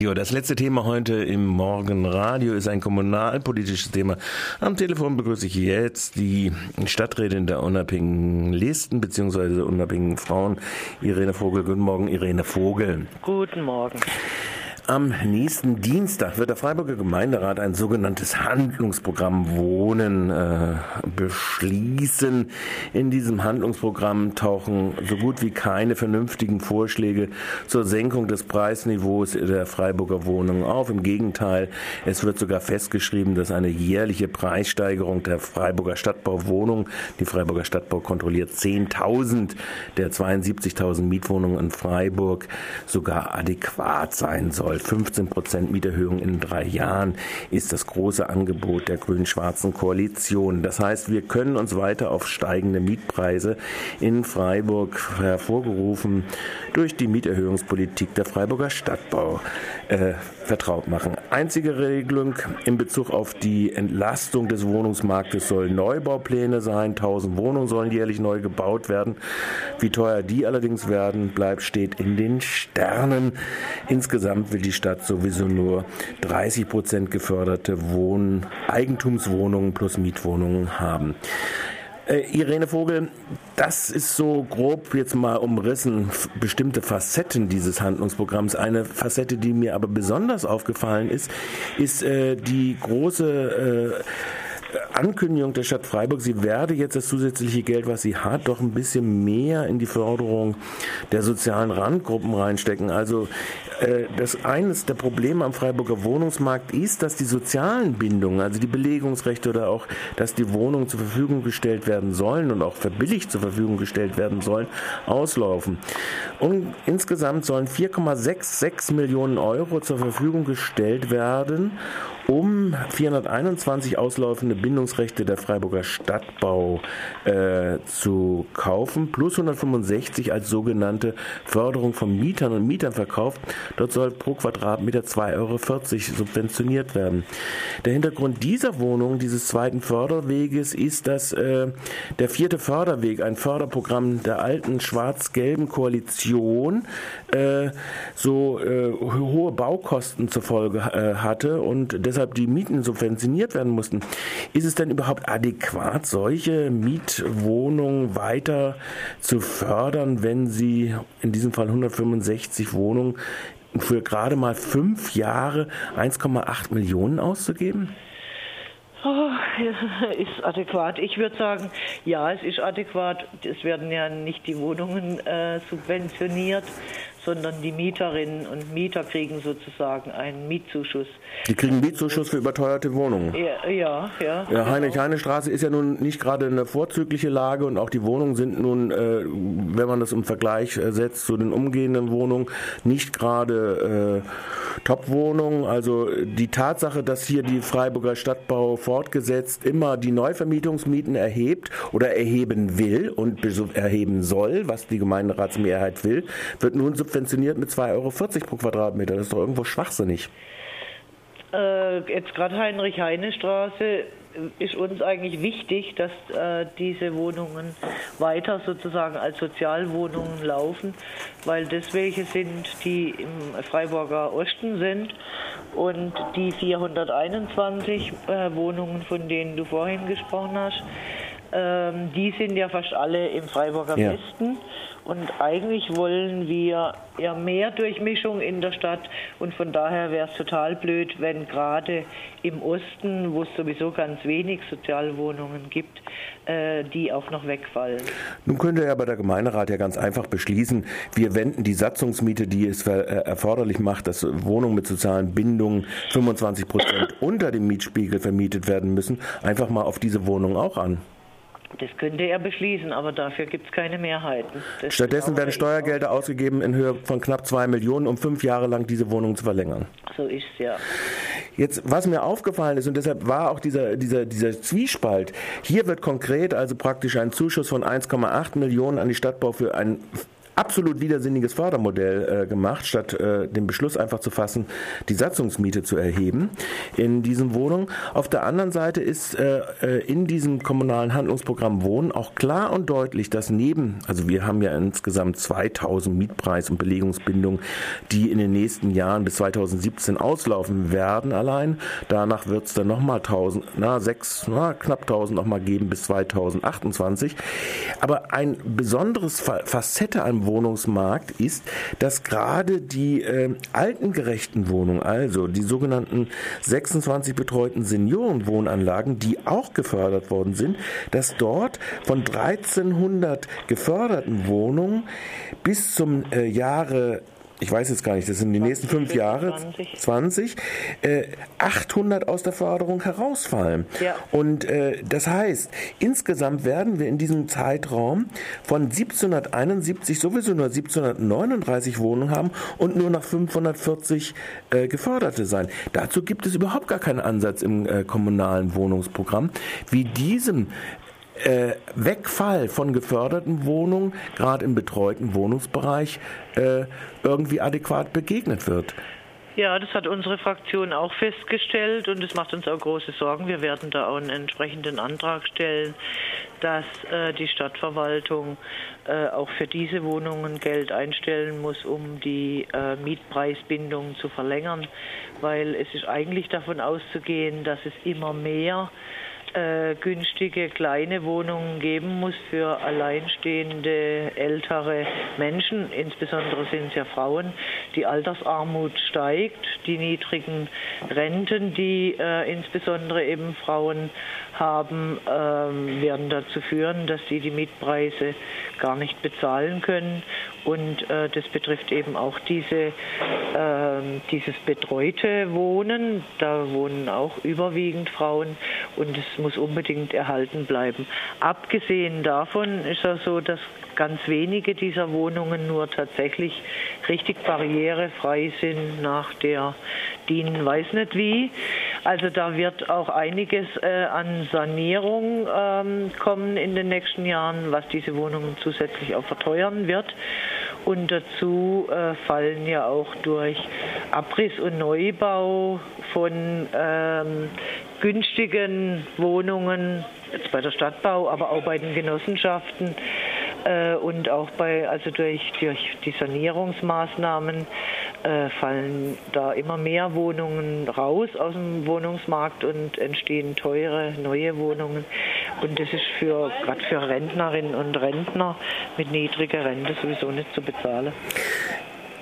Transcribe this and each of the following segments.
Das letzte Thema heute im Morgenradio ist ein kommunalpolitisches Thema. Am Telefon begrüße ich jetzt die Stadträtin der unabhängigen Listen bzw. unabhängigen Frauen, Irene Vogel. Guten Morgen, Irene Vogel. Guten Morgen. Am nächsten Dienstag wird der Freiburger Gemeinderat ein sogenanntes Handlungsprogramm Wohnen äh, beschließen. In diesem Handlungsprogramm tauchen so gut wie keine vernünftigen Vorschläge zur Senkung des Preisniveaus der Freiburger Wohnungen auf. Im Gegenteil, es wird sogar festgeschrieben, dass eine jährliche Preissteigerung der Freiburger Stadtbauwohnungen, die Freiburger Stadtbau kontrolliert 10.000 der 72.000 Mietwohnungen in Freiburg, sogar adäquat sein soll. 15 Prozent Mieterhöhung in drei Jahren ist das große Angebot der grün-schwarzen Koalition. Das heißt, wir können uns weiter auf steigende Mietpreise in Freiburg hervorgerufen durch die Mieterhöhungspolitik der Freiburger Stadtbau äh, vertraut machen. Einzige Regelung in Bezug auf die Entlastung des Wohnungsmarktes sollen Neubaupläne sein. 1000 Wohnungen sollen jährlich neu gebaut werden. Wie teuer die allerdings werden, bleibt steht in den Sternen. Insgesamt will die Stadt sowieso nur 30 Prozent geförderte Wohn Eigentumswohnungen plus Mietwohnungen haben. Äh, Irene Vogel, das ist so grob jetzt mal umrissen, bestimmte Facetten dieses Handlungsprogramms. Eine Facette, die mir aber besonders aufgefallen ist, ist äh, die große äh, Ankündigung der Stadt Freiburg, sie werde jetzt das zusätzliche Geld, was sie hat, doch ein bisschen mehr in die Förderung der sozialen Randgruppen reinstecken. Also äh, das eines der Probleme am Freiburger Wohnungsmarkt ist, dass die sozialen Bindungen, also die Belegungsrechte oder auch, dass die Wohnungen zur Verfügung gestellt werden sollen und auch verbilligt zur Verfügung gestellt werden sollen, auslaufen. Und insgesamt sollen 4,66 Millionen Euro zur Verfügung gestellt werden, um 421 auslaufende Bindungsrechte der Freiburger Stadtbau äh, zu kaufen, plus 165 als sogenannte Förderung von Mietern und Mietern verkauft. Dort soll pro Quadratmeter 2,40 Euro subventioniert werden. Der Hintergrund dieser Wohnung, dieses zweiten Förderweges, ist, dass äh, der vierte Förderweg, ein Förderprogramm der alten schwarz-gelben Koalition, äh, so äh, hohe Baukosten zur Folge äh, hatte und deshalb die Mieten subventioniert werden mussten. Ist es denn überhaupt adäquat, solche Mietwohnungen weiter zu fördern, wenn sie in diesem Fall 165 Wohnungen für gerade mal fünf Jahre 1,8 Millionen auszugeben? Oh, ist adäquat. Ich würde sagen, ja, es ist adäquat. Es werden ja nicht die Wohnungen äh, subventioniert, sondern die Mieterinnen und Mieter kriegen sozusagen einen Mietzuschuss. Die kriegen Mietzuschuss für überteuerte Wohnungen? Ja, ja. Ja, ja Heinrich-Heine-Straße ist ja nun nicht gerade eine vorzügliche Lage und auch die Wohnungen sind nun, äh, wenn man das im Vergleich äh, setzt zu den umgehenden Wohnungen, nicht gerade äh, Top-Wohnungen. Also die Tatsache, dass hier die Freiburger Stadtbau fortgesetzt immer die Neuvermietungsmieten erhebt oder erheben will und erheben soll, was die Gemeinderatsmehrheit will, wird nun subventioniert subventioniert mit 2,40 Euro pro Quadratmeter. Das ist doch irgendwo schwachsinnig. Äh, jetzt gerade Heinrich-Heine-Straße ist uns eigentlich wichtig, dass äh, diese Wohnungen weiter sozusagen als Sozialwohnungen laufen, weil das welche sind, die im Freiburger Osten sind und die 421 äh, Wohnungen, von denen du vorhin gesprochen hast, ähm, die sind ja fast alle im Freiburger ja. Westen. Und eigentlich wollen wir ja mehr Durchmischung in der Stadt. Und von daher wäre es total blöd, wenn gerade im Osten, wo es sowieso ganz wenig Sozialwohnungen gibt, äh, die auch noch wegfallen. Nun könnte ja aber der Gemeinderat ja ganz einfach beschließen, wir wenden die Satzungsmiete, die es äh, erforderlich macht, dass Wohnungen mit sozialen Bindungen 25 Prozent unter dem Mietspiegel vermietet werden müssen, einfach mal auf diese Wohnungen auch an. Das könnte er beschließen, aber dafür gibt es keine Mehrheiten. Das Stattdessen werden Steuergelder ausgegeben in Höhe von knapp zwei Millionen, um fünf Jahre lang diese Wohnung zu verlängern. So ist es ja. Jetzt, was mir aufgefallen ist, und deshalb war auch dieser, dieser, dieser Zwiespalt, hier wird konkret also praktisch ein Zuschuss von 1,8 Millionen an die Stadtbau für ein absolut widersinniges Fördermodell äh, gemacht, statt äh, den Beschluss einfach zu fassen, die Satzungsmiete zu erheben in diesen Wohnungen. Auf der anderen Seite ist äh, äh in diesem kommunalen Handlungsprogramm Wohnen auch klar und deutlich, dass neben, also wir haben ja insgesamt 2000 Mietpreis- und Belegungsbindungen, die in den nächsten Jahren bis 2017 auslaufen werden allein. Danach wird es dann nochmal 1000, na, sechs, na, knapp 1000 nochmal geben bis 2028. Aber ein besonderes Facette am Wohnungsmarkt ist, dass gerade die äh, altengerechten Wohnungen, also die sogenannten 26 betreuten Seniorenwohnanlagen, die auch gefördert worden sind, dass dort von 1300 geförderten Wohnungen bis zum äh, Jahre ich weiß jetzt gar nicht, das sind die nächsten fünf Jahre, 20, 20 äh, 800 aus der Förderung herausfallen. Ja. Und äh, das heißt, insgesamt werden wir in diesem Zeitraum von 1771 sowieso nur 1739 Wohnungen haben und nur noch 540 äh, geförderte sein. Dazu gibt es überhaupt gar keinen Ansatz im äh, kommunalen Wohnungsprogramm, wie diesem äh, Wegfall von geförderten Wohnungen, gerade im betreuten Wohnungsbereich, äh, irgendwie adäquat begegnet wird. Ja, das hat unsere Fraktion auch festgestellt und es macht uns auch große Sorgen. Wir werden da auch einen entsprechenden Antrag stellen, dass äh, die Stadtverwaltung äh, auch für diese Wohnungen Geld einstellen muss, um die äh, Mietpreisbindung zu verlängern, weil es ist eigentlich davon auszugehen, dass es immer mehr äh, günstige kleine Wohnungen geben muss für alleinstehende ältere Menschen. Insbesondere sind es ja Frauen. Die Altersarmut steigt, die niedrigen Renten, die äh, insbesondere eben Frauen haben, ähm, werden dazu führen, dass sie die Mietpreise gar nicht bezahlen können. Und äh, das betrifft eben auch diese, äh, dieses betreute Wohnen. Da wohnen auch überwiegend Frauen und es muss unbedingt erhalten bleiben. Abgesehen davon ist es so, dass ganz wenige dieser Wohnungen nur tatsächlich richtig barrierefrei sind nach der DIN weiß nicht wie. Also da wird auch einiges äh, an Sanierung ähm, kommen in den nächsten Jahren, was diese Wohnungen zusätzlich auch verteuern wird. Und dazu äh, fallen ja auch durch Abriss und Neubau von ähm, günstigen Wohnungen, jetzt bei der Stadtbau, aber auch bei den Genossenschaften, äh, und auch bei, also durch, durch die Sanierungsmaßnahmen äh, fallen da immer mehr Wohnungen raus aus dem Wohnungsmarkt und entstehen teure neue Wohnungen. Und das ist für gerade für Rentnerinnen und Rentner mit niedriger Rente sowieso nicht zu bezahlen.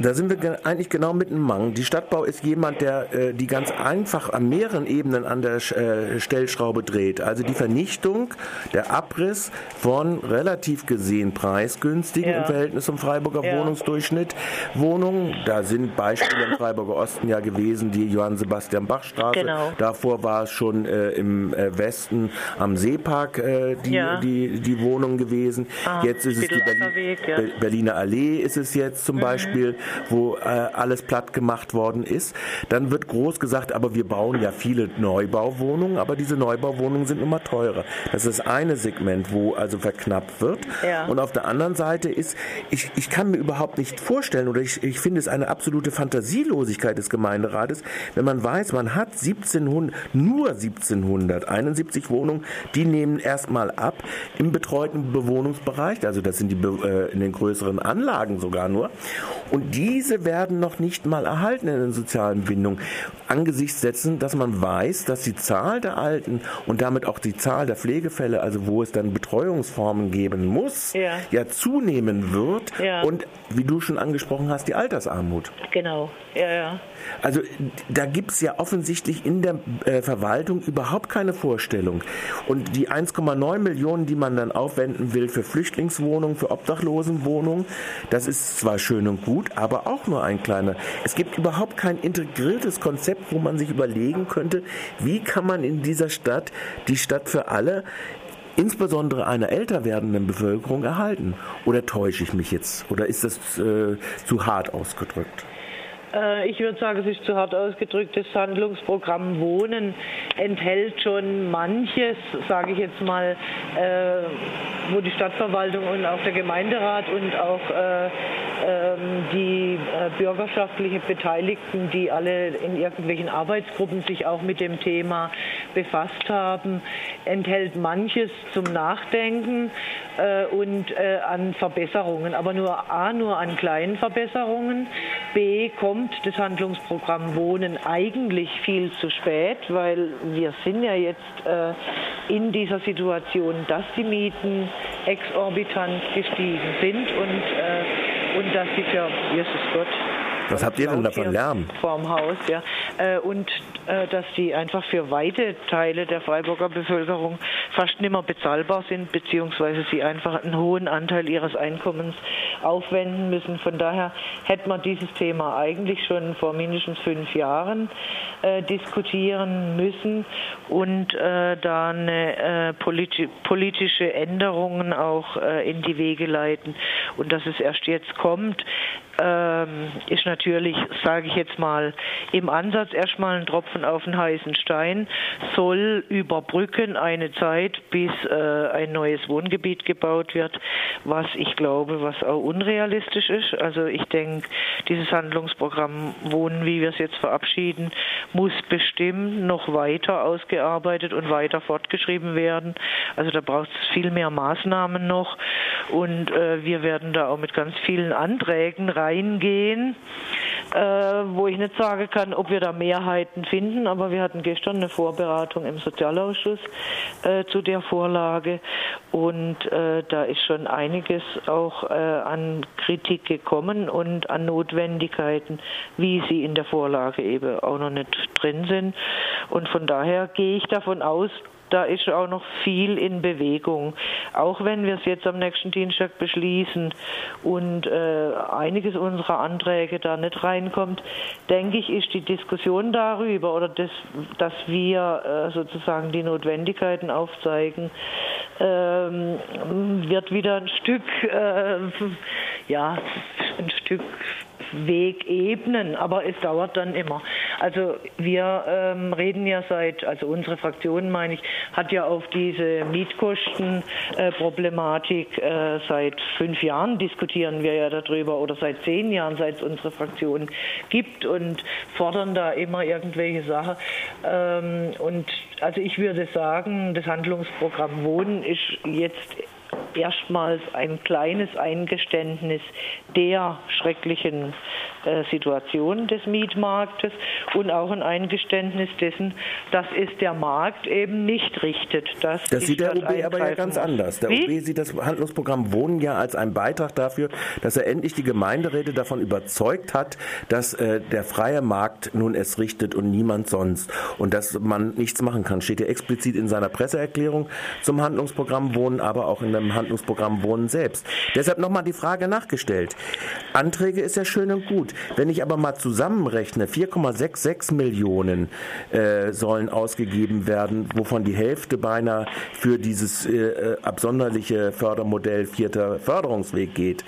Da sind wir eigentlich genau mit dem Mang. Die Stadtbau ist jemand, der äh, die ganz einfach an mehreren Ebenen an der äh, Stellschraube dreht. Also die Vernichtung, der Abriss von relativ gesehen preisgünstigen ja. im Verhältnis zum Freiburger ja. Wohnungsdurchschnitt Wohnungen. Da sind Beispiele im Freiburger Osten ja gewesen, die Johann Sebastian Bach Straße. Genau. Davor war es schon äh, im äh, Westen am Seepark äh, die, ja. die, die Wohnung gewesen. Ah, jetzt ist es die Berlin, Berliner Allee ist es jetzt zum mhm. Beispiel wo äh, alles platt gemacht worden ist. Dann wird groß gesagt, aber wir bauen ja viele Neubauwohnungen, aber diese Neubauwohnungen sind immer teurer. Das ist eine Segment, wo also verknappt wird. Ja. Und auf der anderen Seite ist, ich, ich kann mir überhaupt nicht vorstellen oder ich, ich finde es eine absolute Fantasielosigkeit des Gemeinderates, wenn man weiß, man hat 1700, nur 1771 Wohnungen, die nehmen erstmal ab im betreuten Bewohnungsbereich, also das sind die äh, in den größeren Anlagen sogar nur. Und diese werden noch nicht mal erhalten in den sozialen Bindungen. Angesichts dessen, dass man weiß, dass die Zahl der Alten und damit auch die Zahl der Pflegefälle, also wo es dann Betreuungsformen geben muss, ja, ja zunehmen wird. Ja. Und wie du schon angesprochen hast, die Altersarmut. Genau, ja, ja. Also da gibt es ja offensichtlich in der äh, Verwaltung überhaupt keine Vorstellung. Und die 1,9 Millionen, die man dann aufwenden will für Flüchtlingswohnungen, für Obdachlosenwohnungen, das ist zwar schön und gut, aber auch nur ein kleiner. Es gibt überhaupt kein integriertes Konzept, wo man sich überlegen könnte, wie kann man in dieser Stadt die Stadt für alle insbesondere einer älter werdenden Bevölkerung erhalten? Oder täusche ich mich jetzt? Oder ist das äh, zu hart ausgedrückt? Äh, ich würde sagen, es ist zu hart ausgedrückt. Das Handlungsprogramm Wohnen enthält schon manches, sage ich jetzt mal, äh, wo die Stadtverwaltung und auch der Gemeinderat und auch äh, die bürgerschaftlichen Beteiligten, die alle in irgendwelchen Arbeitsgruppen sich auch mit dem Thema befasst haben, enthält manches zum Nachdenken und an Verbesserungen, aber nur A, nur an kleinen Verbesserungen. B, kommt das Handlungsprogramm Wohnen eigentlich viel zu spät, weil wir sind ja jetzt äh, in dieser Situation, dass die Mieten exorbitant gestiegen sind und, äh, und dass sie für, Jesus Gott, was habt ihr denn davon Lärm? Vorm Haus, ja. Äh, und äh, dass die einfach für weite Teile der Freiburger Bevölkerung fast nicht mehr bezahlbar sind, beziehungsweise sie einfach einen hohen Anteil ihres Einkommens aufwenden müssen. Von daher hätte man dieses Thema eigentlich schon vor mindestens fünf Jahren äh, diskutieren müssen und äh, da eine äh, politi politische Änderungen auch in die Wege leiten. Und dass es erst jetzt kommt, ähm, ist natürlich, sage ich jetzt mal, im Ansatz erstmal ein Tropfen auf den heißen Stein, soll überbrücken eine Zeit, bis äh, ein neues Wohngebiet gebaut wird, was ich glaube, was auch unrealistisch ist. Also ich denke, dieses Handlungsprogramm Wohnen, wie wir es jetzt verabschieden, muss bestimmt noch weiter ausgearbeitet und weiter fortgeschrieben werden. Also da braucht es viel mehr Maßnahmen noch und äh, wir werden da auch mit ganz vielen Anträgen reingehen, äh, wo ich nicht sagen kann, ob wir da Mehrheiten finden, aber wir hatten gestern eine Vorberatung im Sozialausschuss äh, zu der Vorlage und äh, da ist schon einiges auch äh, an Kritik gekommen und an Notwendigkeiten, wie sie in der Vorlage eben auch noch nicht drin sind. Und von daher gehe ich davon aus, da ist auch noch viel in Bewegung. Auch wenn wir es jetzt am nächsten Dienstag beschließen und äh, einiges unserer Anträge da nicht reinkommt, denke ich, ist die Diskussion darüber oder das, dass wir äh, sozusagen die Notwendigkeiten aufzeigen, ähm, wird wieder ein Stück, äh, ja, ein Stück Weg ebnen, aber es dauert dann immer. Also wir ähm, reden ja seit, also unsere Fraktion meine ich, hat ja auf diese Mietkostenproblematik äh, äh, seit fünf Jahren diskutieren wir ja darüber oder seit zehn Jahren, seit es unsere Fraktion gibt und fordern da immer irgendwelche Sachen. Ähm, und also ich würde sagen, das Handlungsprogramm Wohnen ist jetzt erstmals ein kleines Eingeständnis der schrecklichen Situation des Mietmarktes und auch ein Eingeständnis dessen, dass es der Markt eben nicht richtet. das sieht der OB aber ja ganz anders. Der Wie? OB sieht das Handlungsprogramm Wohnen ja als einen Beitrag dafür, dass er endlich die Gemeinderäte davon überzeugt hat, dass äh, der freie Markt nun es richtet und niemand sonst und dass man nichts machen kann. Steht ja explizit in seiner Presseerklärung zum Handlungsprogramm Wohnen, aber auch in dem Handlungsprogramm Wohnen selbst. Deshalb nochmal die Frage nachgestellt. Anträge ist ja schön und gut. Wenn ich aber mal zusammenrechne, 4,66 Millionen äh, sollen ausgegeben werden, wovon die Hälfte beinahe für dieses äh, äh absonderliche Fördermodell vierter Förderungsweg geht,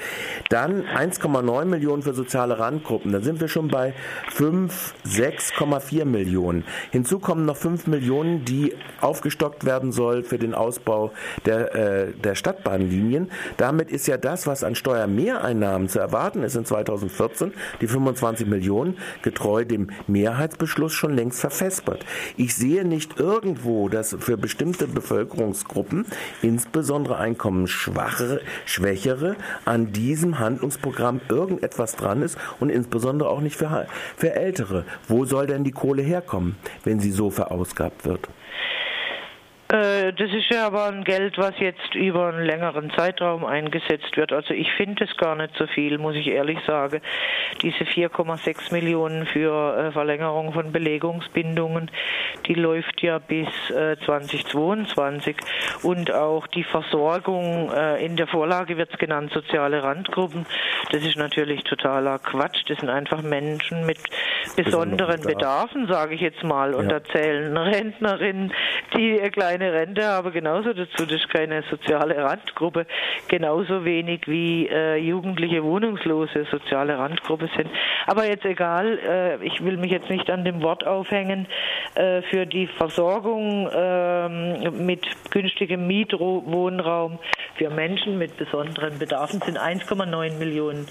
dann 1,9 Millionen für soziale Randgruppen, dann sind wir schon bei 5, 6,4 Millionen. Hinzu kommen noch 5 Millionen, die aufgestockt werden soll für den Ausbau der, äh, der Stadtbahnlinien. Damit ist ja das, was an Steuermehreinnahmen zu erwarten ist in 2014, die 25 Millionen, getreu dem Mehrheitsbeschluss schon längst verfespert. Ich sehe nicht irgendwo, dass für bestimmte Bevölkerungsgruppen, insbesondere einkommensschwachere, schwächere, an diesem Handlungsprogramm irgendetwas dran ist und insbesondere auch nicht für, für Ältere. Wo soll denn die Kohle herkommen, wenn sie so verausgabt wird? Äh, das ist ja aber ein Geld, was jetzt über einen längeren Zeitraum eingesetzt wird. Also ich finde es gar nicht so viel, muss ich ehrlich sagen. Diese 4,6 Millionen für äh, Verlängerung von Belegungsbindungen, die läuft ja bis 2022. Äh, Und auch die Versorgung, in der Vorlage wird es genannt, soziale Randgruppen. Das ist natürlich totaler Quatsch. Das sind einfach Menschen mit besonderen Bedarfen, sage ich jetzt mal. Und ja. da zählen Rentnerinnen, die kleine keine Rente habe, genauso dazu. Das ist keine soziale Randgruppe. Genauso wenig wie äh, jugendliche Wohnungslose soziale Randgruppe sind. Aber jetzt egal, äh, ich will mich jetzt nicht an dem Wort aufhängen. Äh, für die Versorgung ähm, mit günstigem Mietwohnraum für Menschen mit besonderen Bedarfen sind 1,9 Millionen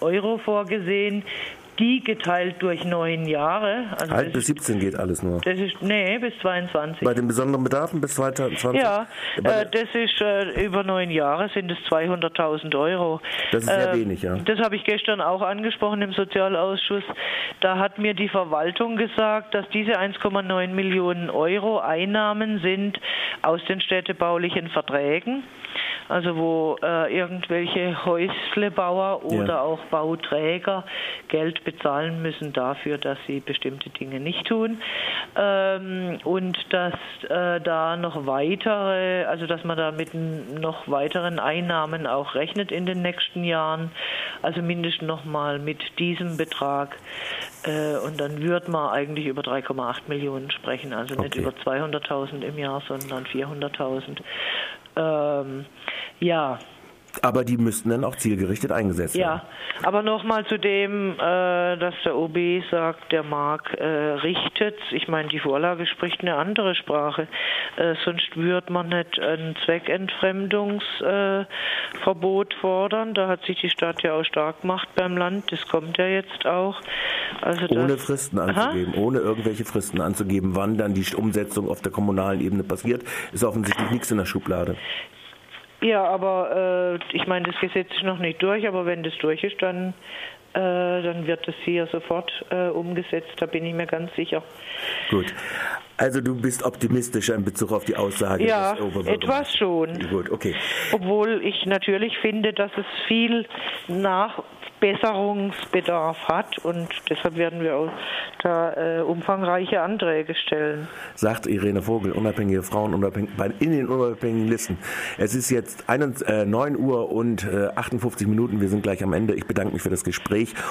Euro vorgesehen die geteilt durch neun Jahre. Also halt bis 17 geht alles nur. Das ist, nee, bis 22. Bei den besonderen Bedarfen bis 2020? Ja, äh, das ist äh, über neun Jahre sind es 200.000 Euro. Das ist sehr äh, wenig, ja. Das habe ich gestern auch angesprochen im Sozialausschuss. Da hat mir die Verwaltung gesagt, dass diese 1,9 Millionen Euro Einnahmen sind aus den städtebaulichen Verträgen also wo äh, irgendwelche Häuslebauer oder ja. auch Bauträger Geld bezahlen müssen dafür, dass sie bestimmte Dinge nicht tun. Ähm, und dass äh, da noch weitere, also dass man da mit noch weiteren Einnahmen auch rechnet in den nächsten Jahren, also mindestens nochmal mit diesem Betrag. Äh, und dann würde man eigentlich über 3,8 Millionen sprechen, also nicht über 200.000 im Jahr, sondern 400.000. Ähm, ja. Aber die müssten dann auch zielgerichtet eingesetzt werden. Ja, aber nochmal zu dem, äh, dass der OB sagt, der Mark äh, richtet. Ich meine, die Vorlage spricht eine andere Sprache. Äh, sonst würde man nicht ein Zweckentfremdungsverbot fordern. Da hat sich die Stadt ja auch stark gemacht beim Land. Das kommt ja jetzt auch. Also ohne Fristen anzugeben, Aha. ohne irgendwelche Fristen anzugeben, wann dann die Umsetzung auf der kommunalen Ebene passiert, ist offensichtlich nichts in der Schublade. Ja, aber äh, ich meine, das Gesetz ist noch nicht durch, aber wenn das durch ist, dann, dann wird das hier sofort äh, umgesetzt, da bin ich mir ganz sicher. Gut. Also du bist optimistischer in Bezug auf die Aussage ja, des etwas schon. Gut, okay. Obwohl ich natürlich finde, dass es viel nach Besserungsbedarf hat und deshalb werden wir auch da äh, umfangreiche Anträge stellen. Sagt Irene Vogel, unabhängige Frauen unabhängig, in den unabhängigen Listen. Es ist jetzt 1, äh, 9 Uhr und äh, 58 Minuten, wir sind gleich am Ende. Ich bedanke mich für das Gespräch.